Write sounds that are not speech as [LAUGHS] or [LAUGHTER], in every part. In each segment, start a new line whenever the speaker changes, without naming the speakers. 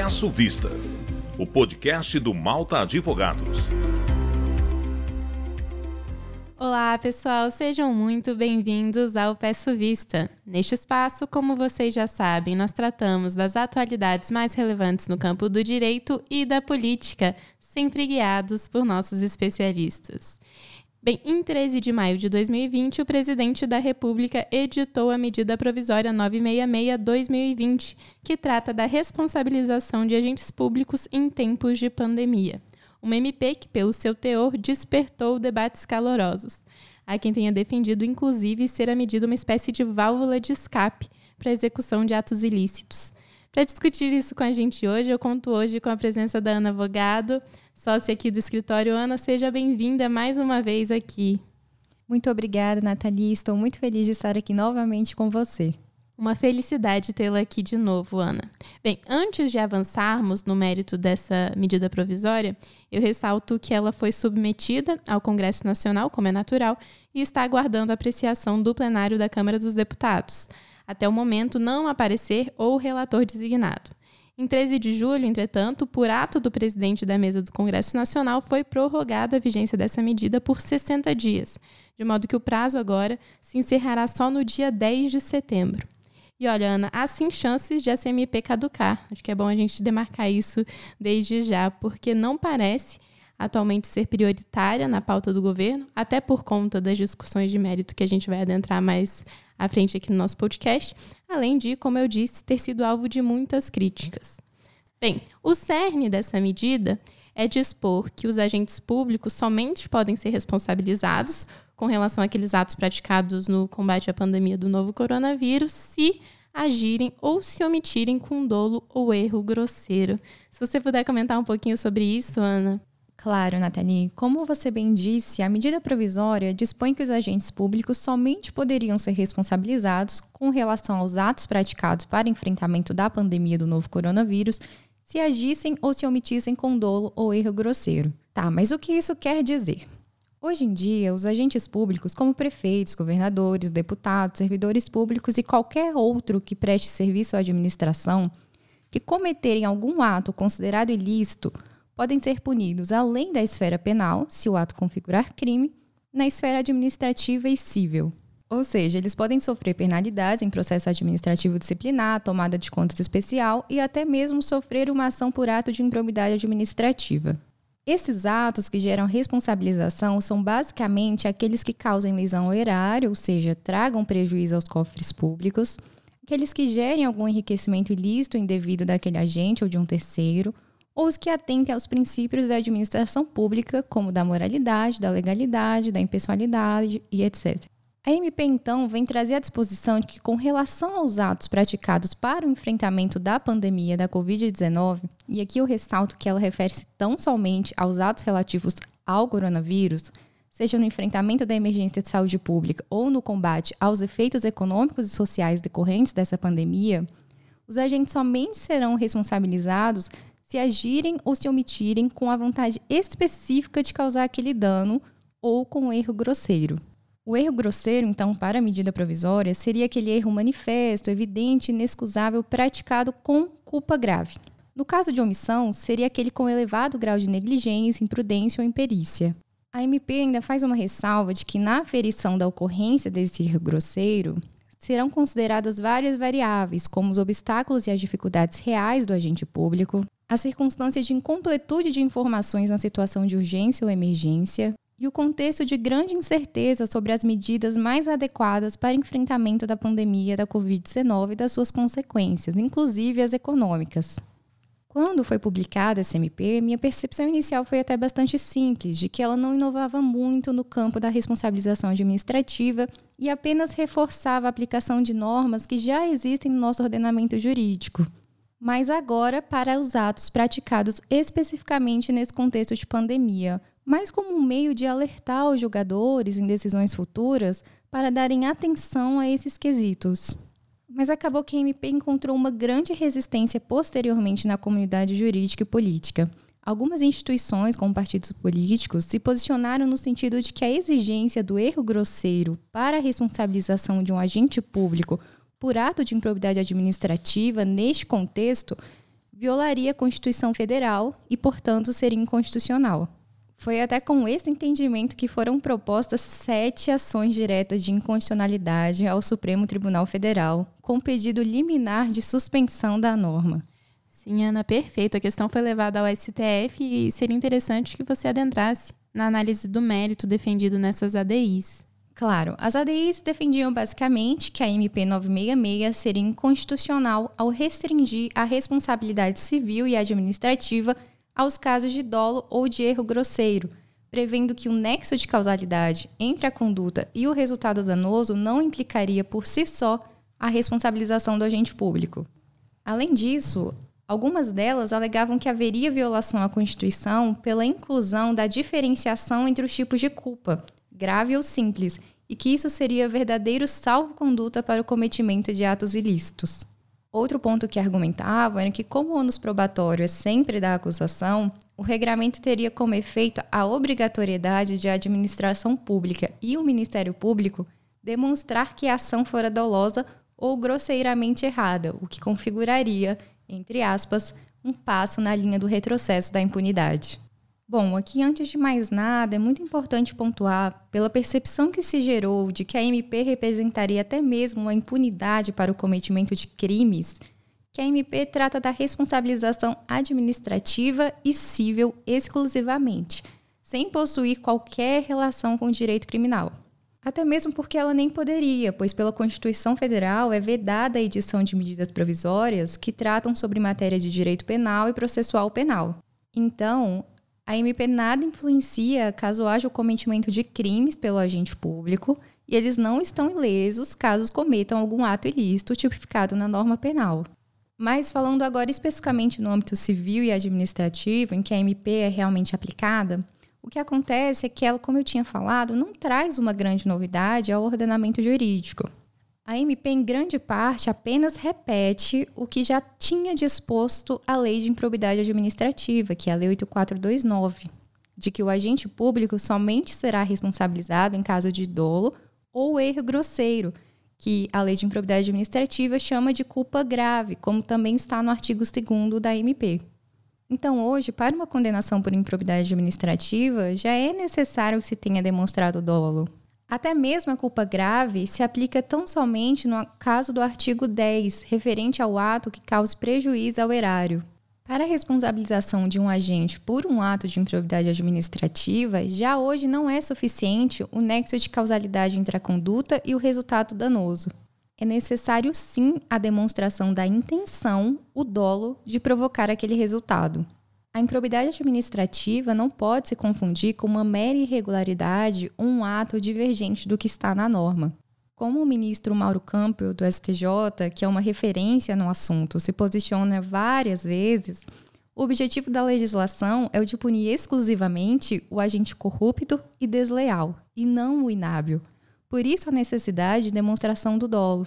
Peço Vista, o podcast do Malta Advogados.
Olá, pessoal, sejam muito bem-vindos ao Peço Vista. Neste espaço, como vocês já sabem, nós tratamos das atualidades mais relevantes no campo do direito e da política, sempre guiados por nossos especialistas. Bem, em 13 de maio de 2020, o presidente da República editou a medida provisória 966-2020, que trata da responsabilização de agentes públicos em tempos de pandemia. Uma MP que, pelo seu teor, despertou debates calorosos. Há quem tenha defendido, inclusive, ser a medida uma espécie de válvula de escape para a execução de atos ilícitos. Para discutir isso com a gente hoje, eu conto hoje com a presença da Ana Vogado, sócia aqui do escritório. Ana, seja bem-vinda mais uma vez aqui.
Muito obrigada, Nathalie. Estou muito feliz de estar aqui novamente com você.
Uma felicidade tê-la aqui de novo, Ana. Bem, antes de avançarmos no mérito dessa medida provisória, eu ressalto que ela foi submetida ao Congresso Nacional, como é natural, e está aguardando a apreciação do plenário da Câmara dos Deputados. Até o momento, não aparecer ou relator designado. Em 13 de julho, entretanto, por ato do presidente da mesa do Congresso Nacional, foi prorrogada a vigência dessa medida por 60 dias, de modo que o prazo agora se encerrará só no dia 10 de setembro. E olha, Ana, há sim chances de a CMP caducar. Acho que é bom a gente demarcar isso desde já, porque não parece atualmente ser prioritária na pauta do governo, até por conta das discussões de mérito que a gente vai adentrar mais à frente aqui no nosso podcast, além de, como eu disse, ter sido alvo de muitas críticas. Bem, o cerne dessa medida é dispor que os agentes públicos somente podem ser responsabilizados com relação àqueles atos praticados no combate à pandemia do novo coronavírus se agirem ou se omitirem com dolo ou erro grosseiro. Se você puder comentar um pouquinho sobre isso, Ana.
Claro, Nathalie. Como você bem disse, a medida provisória dispõe que os agentes públicos somente poderiam ser responsabilizados com relação aos atos praticados para enfrentamento da pandemia do novo coronavírus se agissem ou se omitissem com dolo ou erro grosseiro. Tá, mas o que isso quer dizer? Hoje em dia, os agentes públicos, como prefeitos, governadores, deputados, servidores públicos e qualquer outro que preste serviço à administração, que cometerem algum ato considerado ilícito podem ser punidos além da esfera penal, se o ato configurar crime, na esfera administrativa e civil. Ou seja, eles podem sofrer penalidades em processo administrativo disciplinar, tomada de contas especial e até mesmo sofrer uma ação por ato de improbidade administrativa. Esses atos que geram responsabilização são basicamente aqueles que causem lesão ao erário, ou seja, tragam prejuízo aos cofres públicos, aqueles que gerem algum enriquecimento ilícito indevido daquele agente ou de um terceiro, ou os que atentem aos princípios da administração pública, como da moralidade, da legalidade, da impessoalidade e etc. A MP, então, vem trazer a disposição de que, com relação aos atos praticados para o enfrentamento da pandemia da Covid-19, e aqui eu ressalto que ela refere-se tão somente aos atos relativos ao coronavírus, seja no enfrentamento da emergência de saúde pública ou no combate aos efeitos econômicos e sociais decorrentes dessa pandemia, os agentes somente serão responsabilizados se agirem ou se omitirem com a vontade específica de causar aquele dano ou com um erro grosseiro. O erro grosseiro, então, para a medida provisória, seria aquele erro manifesto, evidente, inexcusável, praticado com culpa grave. No caso de omissão, seria aquele com elevado grau de negligência, imprudência ou imperícia. A MP ainda faz uma ressalva de que, na aferição da ocorrência desse erro grosseiro, serão consideradas várias variáveis, como os obstáculos e as dificuldades reais do agente público, a circunstância de incompletude de informações na situação de urgência ou emergência e o contexto de grande incerteza sobre as medidas mais adequadas para enfrentamento da pandemia da Covid-19 e das suas consequências, inclusive as econômicas. Quando foi publicada essa MP, minha percepção inicial foi até bastante simples, de que ela não inovava muito no campo da responsabilização administrativa e apenas reforçava a aplicação de normas que já existem no nosso ordenamento jurídico mas agora para os atos praticados especificamente nesse contexto de pandemia, mas como um meio de alertar os jogadores em decisões futuras para darem atenção a esses quesitos. Mas acabou que a MP encontrou uma grande resistência posteriormente na comunidade jurídica e política. Algumas instituições, como partidos políticos, se posicionaram no sentido de que a exigência do erro grosseiro para a responsabilização de um agente público por ato de improbidade administrativa, neste contexto, violaria a Constituição Federal e, portanto, seria inconstitucional. Foi até com esse entendimento que foram propostas sete ações diretas de inconstitucionalidade ao Supremo Tribunal Federal, com pedido liminar de suspensão da norma.
Sim, Ana, perfeito. A questão foi levada ao STF e seria interessante que você adentrasse na análise do mérito defendido nessas ADIs.
Claro, as ADIs defendiam basicamente que a MP 966 seria inconstitucional ao restringir a responsabilidade civil e administrativa aos casos de dolo ou de erro grosseiro, prevendo que o nexo de causalidade entre a conduta e o resultado danoso não implicaria por si só a responsabilização do agente público. Além disso, algumas delas alegavam que haveria violação à Constituição pela inclusão da diferenciação entre os tipos de culpa, grave ou simples, e que isso seria verdadeiro salvo-conduta para o cometimento de atos ilícitos. Outro ponto que argumentavam era que, como o ônus probatório é sempre da acusação, o regramento teria como efeito a obrigatoriedade de a administração pública e o Ministério Público demonstrar que a ação fora dolosa ou grosseiramente errada, o que configuraria, entre aspas, um passo na linha do retrocesso da impunidade. Bom, aqui antes de mais nada, é muito importante pontuar, pela percepção que se gerou de que a MP representaria até mesmo uma impunidade para o cometimento de crimes, que a MP trata da responsabilização administrativa e civil exclusivamente, sem possuir qualquer relação com o direito criminal. Até mesmo porque ela nem poderia, pois pela Constituição Federal é vedada a edição de medidas provisórias que tratam sobre matéria de direito penal e processual penal. Então, a MP nada influencia caso haja o cometimento de crimes pelo agente público e eles não estão ilesos caso cometam algum ato ilícito tipificado na norma penal. Mas falando agora especificamente no âmbito civil e administrativo, em que a MP é realmente aplicada, o que acontece é que ela, como eu tinha falado, não traz uma grande novidade ao ordenamento jurídico. A MP, em grande parte, apenas repete o que já tinha disposto a Lei de Improbidade Administrativa, que é a Lei 8429, de que o agente público somente será responsabilizado em caso de dolo ou erro grosseiro, que a Lei de Improbidade Administrativa chama de culpa grave, como também está no artigo 2 da MP. Então, hoje, para uma condenação por improbidade administrativa, já é necessário que se tenha demonstrado dolo. Até mesmo a culpa grave se aplica tão somente no caso do artigo 10, referente ao ato que cause prejuízo ao erário. Para a responsabilização de um agente por um ato de improbidade administrativa, já hoje não é suficiente o nexo de causalidade entre a conduta e o resultado danoso. É necessário sim a demonstração da intenção, o dolo, de provocar aquele resultado. A improbidade administrativa não pode se confundir com uma mera irregularidade ou um ato divergente do que está na norma. Como o ministro Mauro Campbell, do STJ, que é uma referência no assunto, se posiciona várias vezes, o objetivo da legislação é o de punir exclusivamente o agente corrupto e desleal, e não o inábil. Por isso a necessidade de demonstração do dolo.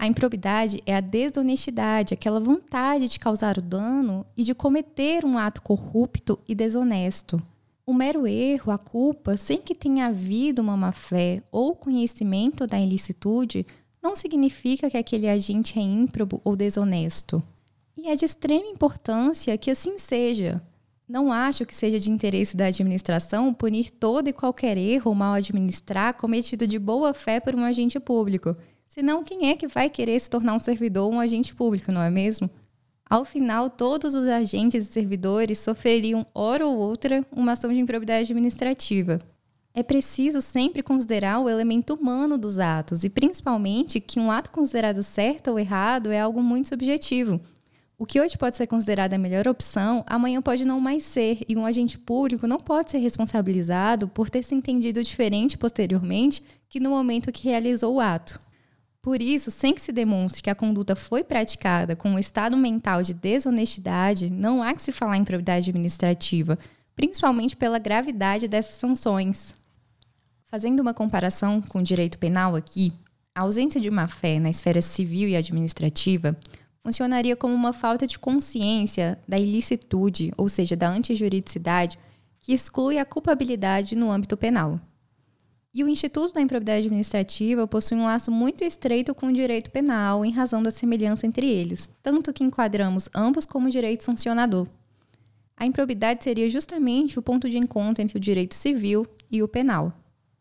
A improbidade é a desonestidade, aquela vontade de causar o dano e de cometer um ato corrupto e desonesto. O mero erro, a culpa, sem que tenha havido uma má-fé ou conhecimento da ilicitude, não significa que aquele agente é ímprobo ou desonesto. E é de extrema importância que assim seja. Não acho que seja de interesse da administração punir todo e qualquer erro ou mal administrar cometido de boa fé por um agente público Senão, quem é que vai querer se tornar um servidor ou um agente público, não é mesmo? Ao final, todos os agentes e servidores sofreriam, hora ou outra, uma ação de improbidade administrativa. É preciso sempre considerar o elemento humano dos atos e, principalmente, que um ato considerado certo ou errado é algo muito subjetivo. O que hoje pode ser considerado a melhor opção, amanhã pode não mais ser, e um agente público não pode ser responsabilizado por ter se entendido diferente posteriormente que no momento que realizou o ato. Por isso, sem que se demonstre que a conduta foi praticada com um estado mental de desonestidade, não há que se falar em probidade administrativa, principalmente pela gravidade dessas sanções. Fazendo uma comparação com o direito penal aqui, a ausência de uma fé na esfera civil e administrativa funcionaria como uma falta de consciência da ilicitude, ou seja, da antijuridicidade, que exclui a culpabilidade no âmbito penal. E o Instituto da Improbidade Administrativa possui um laço muito estreito com o direito penal em razão da semelhança entre eles, tanto que enquadramos ambos como direito sancionador. A improbidade seria justamente o ponto de encontro entre o direito civil e o penal.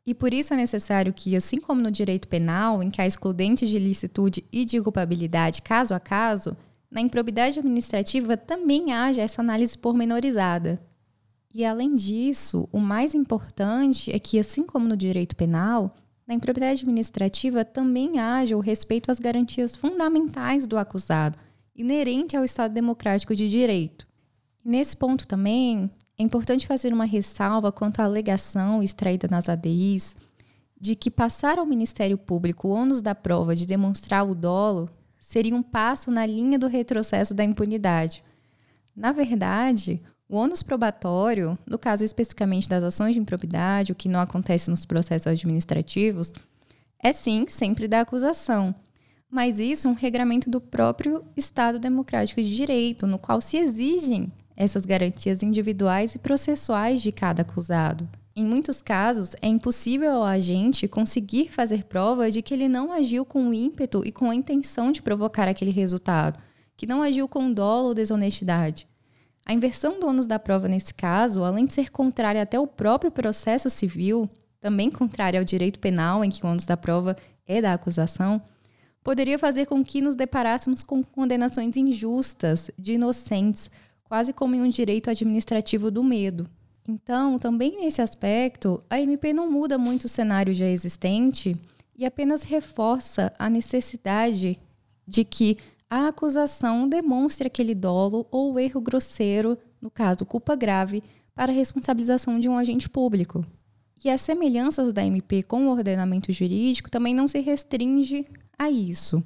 E por isso é necessário que, assim como no direito penal, em que há excludentes de licitude e de culpabilidade caso a caso, na improbidade administrativa também haja essa análise pormenorizada. E além disso, o mais importante é que, assim como no direito penal, na improbidade administrativa também haja o respeito às garantias fundamentais do acusado, inerente ao Estado democrático de direito. Nesse ponto também, é importante fazer uma ressalva quanto à alegação extraída nas ADIs de que passar ao Ministério Público o ônus da prova de demonstrar o dolo seria um passo na linha do retrocesso da impunidade. Na verdade, o ônus probatório, no caso especificamente das ações de improbidade, o que não acontece nos processos administrativos, é sim sempre da acusação. Mas isso é um regramento do próprio Estado Democrático de Direito, no qual se exigem essas garantias individuais e processuais de cada acusado. Em muitos casos, é impossível ao agente conseguir fazer prova de que ele não agiu com ímpeto e com a intenção de provocar aquele resultado, que não agiu com dolo ou desonestidade. A inversão do ônus da prova nesse caso, além de ser contrária até ao próprio processo civil, também contrária ao direito penal, em que o ônus da prova é da acusação, poderia fazer com que nos deparássemos com condenações injustas de inocentes quase como em um direito administrativo do medo. Então, também nesse aspecto, a MP não muda muito o cenário já existente e apenas reforça a necessidade de que a acusação demonstre aquele dolo ou erro grosseiro, no caso culpa grave, para a responsabilização de um agente público. E as semelhanças da MP com o ordenamento jurídico também não se restringe a isso.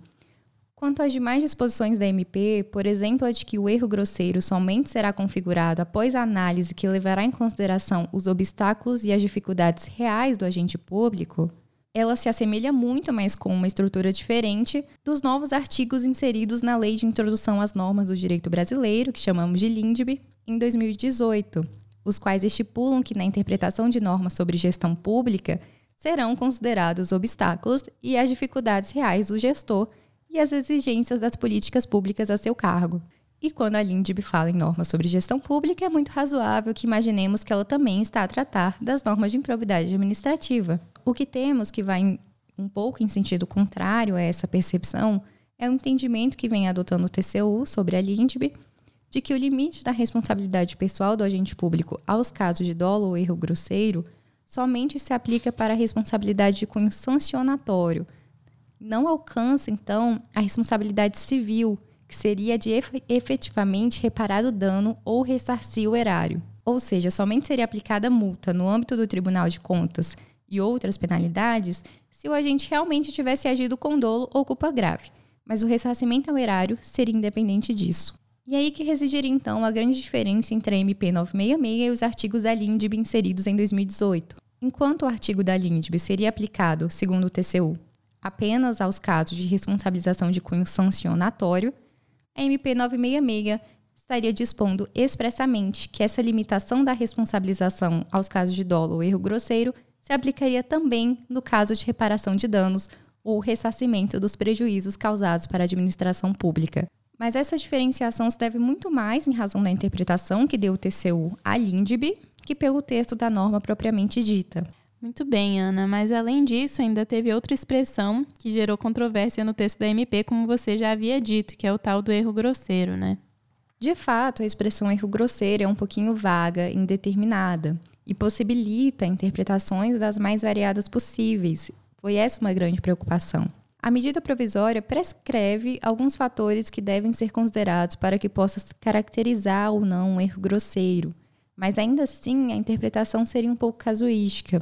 Quanto às demais disposições da MP, por exemplo, a de que o erro grosseiro somente será configurado após a análise que levará em consideração os obstáculos e as dificuldades reais do agente público, ela se assemelha muito, mas com uma estrutura diferente, dos novos artigos inseridos na Lei de Introdução às Normas do Direito Brasileiro, que chamamos de LINDB, em 2018, os quais estipulam que na interpretação de normas sobre gestão pública serão considerados obstáculos e as dificuldades reais do gestor e as exigências das políticas públicas a seu cargo. E quando a LINDB fala em normas sobre gestão pública, é muito razoável que imaginemos que ela também está a tratar das normas de improbidade administrativa. O que temos que vai um pouco em sentido contrário a essa percepção é o entendimento que vem adotando o TCU sobre a LINDB de que o limite da responsabilidade pessoal do agente público aos casos de dolo ou erro grosseiro somente se aplica para a responsabilidade de cunho sancionatório, não alcança, então, a responsabilidade civil, que seria de efetivamente reparar o dano ou ressarcir o erário. Ou seja, somente seria aplicada multa no âmbito do Tribunal de Contas e outras penalidades se o agente realmente tivesse agido com dolo ou culpa grave, mas o ressarcimento ao erário seria independente disso. E aí que residiria então a grande diferença entre a MP 966 e os artigos da LINDB inseridos em 2018. Enquanto o artigo da LINDB seria aplicado, segundo o TCU, apenas aos casos de responsabilização de cunho sancionatório, a MP 966 estaria dispondo expressamente que essa limitação da responsabilização aos casos de dolo ou erro grosseiro se aplicaria também no caso de reparação de danos ou ressarcimento dos prejuízos causados para a administração pública. Mas essa diferenciação se deve muito mais em razão da interpretação que deu o TCU à LINDB que pelo texto da norma propriamente dita.
Muito bem, Ana, mas além disso, ainda teve outra expressão que gerou controvérsia no texto da MP, como você já havia dito, que é o tal do erro grosseiro, né?
De fato, a expressão erro grosseiro é um pouquinho vaga, indeterminada, e possibilita interpretações das mais variadas possíveis. Foi essa uma grande preocupação. A medida provisória prescreve alguns fatores que devem ser considerados para que possa caracterizar ou não um erro grosseiro, mas ainda assim a interpretação seria um pouco casuística,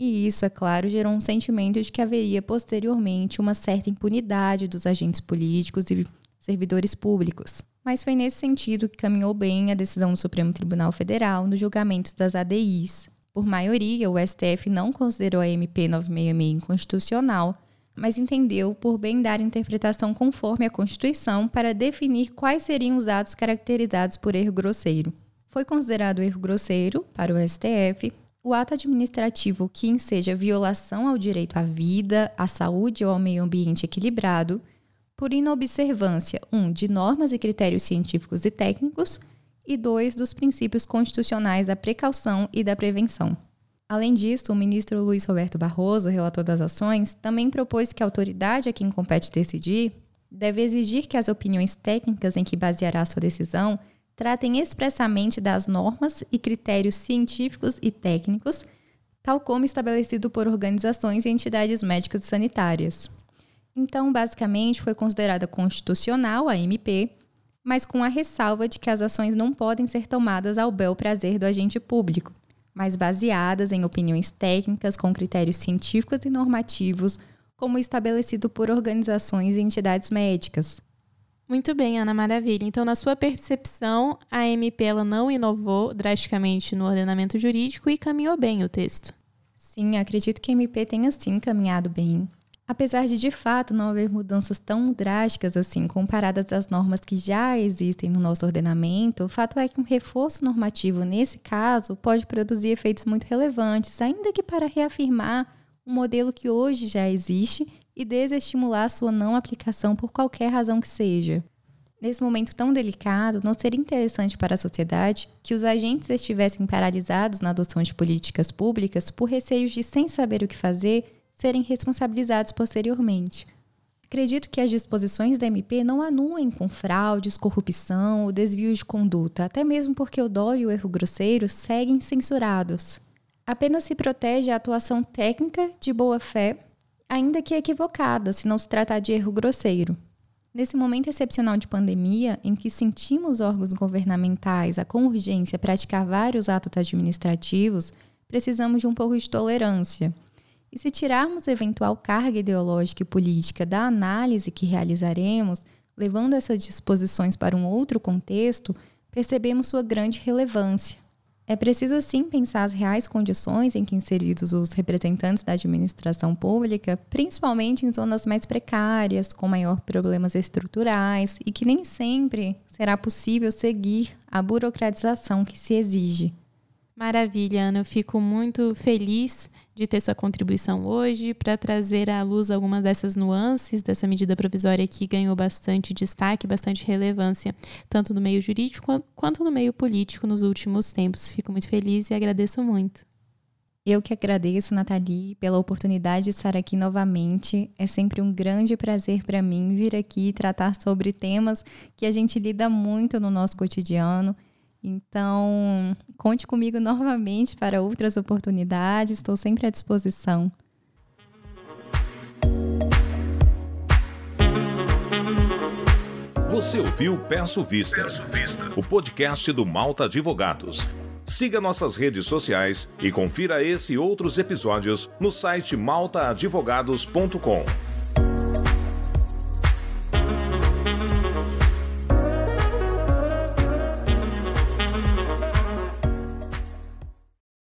e isso, é claro, gerou um sentimento de que haveria posteriormente uma certa impunidade dos agentes políticos e servidores públicos. Mas foi nesse sentido que caminhou bem a decisão do Supremo Tribunal Federal no julgamento das ADIs. Por maioria, o STF não considerou a MP 966 inconstitucional, mas entendeu por bem dar interpretação conforme a Constituição para definir quais seriam os atos caracterizados por erro grosseiro. Foi considerado erro grosseiro, para o STF, O ato administrativo que enseja violação ao direito à vida, à saúde ou ao meio ambiente equilibrado, por inobservância, um, de normas e critérios científicos e técnicos, e dois, dos princípios constitucionais da precaução e da prevenção. Além disso, o ministro Luiz Roberto Barroso, relator das ações, também propôs que a autoridade a quem compete decidir deve exigir que as opiniões técnicas em que baseará sua decisão tratem expressamente das normas e critérios científicos e técnicos, tal como estabelecido por organizações e entidades médicas e sanitárias. Então, basicamente, foi considerada constitucional a MP, mas com a ressalva de que as ações não podem ser tomadas ao bel prazer do agente público, mas baseadas em opiniões técnicas com critérios científicos e normativos, como estabelecido por organizações e entidades médicas.
Muito bem, Ana Maravilha. Então, na sua percepção, a MP ela não inovou drasticamente no ordenamento jurídico e caminhou bem o texto.
Sim, acredito que a MP tenha sim caminhado bem. Apesar de de fato não haver mudanças tão drásticas assim comparadas às normas que já existem no nosso ordenamento, o fato é que um reforço normativo nesse caso pode produzir efeitos muito relevantes, ainda que para reafirmar um modelo que hoje já existe e desestimular sua não aplicação por qualquer razão que seja. Nesse momento tão delicado, não seria interessante para a sociedade que os agentes estivessem paralisados na adoção de políticas públicas por receios de, sem saber o que fazer, serem responsabilizados posteriormente. Acredito que as disposições da MP não anuem com fraudes, corrupção ou desvios de conduta, até mesmo porque o dolo e o erro grosseiro seguem censurados. Apenas se protege a atuação técnica de boa fé ainda que equivocada, se não se tratar de erro grosseiro. Nesse momento excepcional de pandemia, em que sentimos órgãos governamentais a com urgência praticar vários atos administrativos, precisamos de um pouco de tolerância. E se tirarmos eventual carga ideológica e política da análise que realizaremos, levando essas disposições para um outro contexto, percebemos sua grande relevância. É preciso sim pensar as reais condições em que inseridos os representantes da administração pública, principalmente em zonas mais precárias, com maior problemas estruturais e que nem sempre será possível seguir a burocratização que se exige.
Maravilha, Ana. Eu fico muito feliz de ter sua contribuição hoje para trazer à luz algumas dessas nuances dessa medida provisória que ganhou bastante destaque, bastante relevância, tanto no meio jurídico quanto no meio político nos últimos tempos. Fico muito feliz e agradeço muito.
Eu que agradeço, Nathalie, pela oportunidade de estar aqui novamente. É sempre um grande prazer para mim vir aqui e tratar sobre temas que a gente lida muito no nosso cotidiano então, conte comigo [LAUGHS] novamente para outras oportunidades, estou sempre à disposição.
Você ouviu Peço Vista, Peço Vista, o podcast do Malta Advogados. Siga nossas redes sociais e confira esse e outros episódios no site maltaadvogados.com.